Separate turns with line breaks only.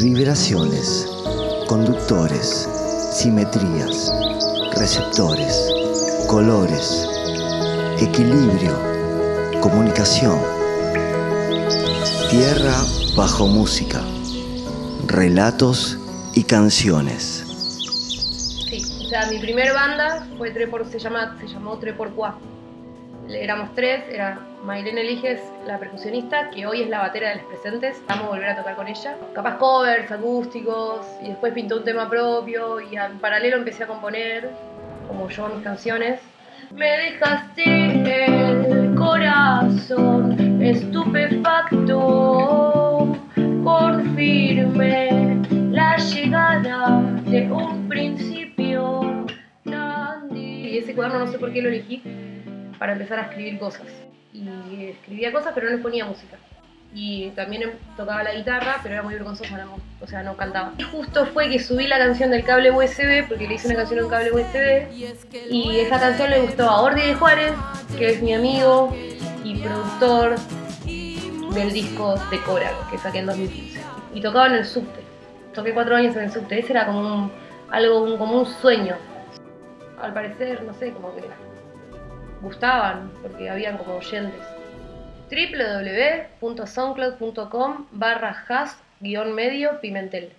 Vibraciones, conductores, simetrías, receptores, colores, equilibrio, comunicación. Tierra bajo música, relatos y canciones.
Sí, o sea, mi primer banda fue tres por, se, llama, se llamó 3 por 4 Éramos tres, era Maylene Eliges, la percusionista, que hoy es la batera de los presentes. Vamos a volver a tocar con ella. Capaz covers, acústicos, y después pintó un tema propio, y en paralelo empecé a componer, como yo, mis canciones. Me dejaste el corazón estupefacto por firme la llegada de un principio tan Y ese cuaderno no sé por qué lo elegí, para empezar a escribir cosas. Y escribía cosas, pero no les ponía música. Y también em, tocaba la guitarra, pero era muy vergonzosa, o sea, no cantaba. Y justo fue que subí la canción del cable USB, porque le hice una canción en cable USB, y esa canción le gustó a Ordi de Juárez, que es mi amigo y productor del disco de Cora, que saqué en 2015. Y tocaba en el subte. Toqué cuatro años en el subte. Ese era como un, algo, como un sueño. Al parecer, no sé, como que gustaban, porque habían como oyentes. www.soundcloud.com barra has-medio Pimentel.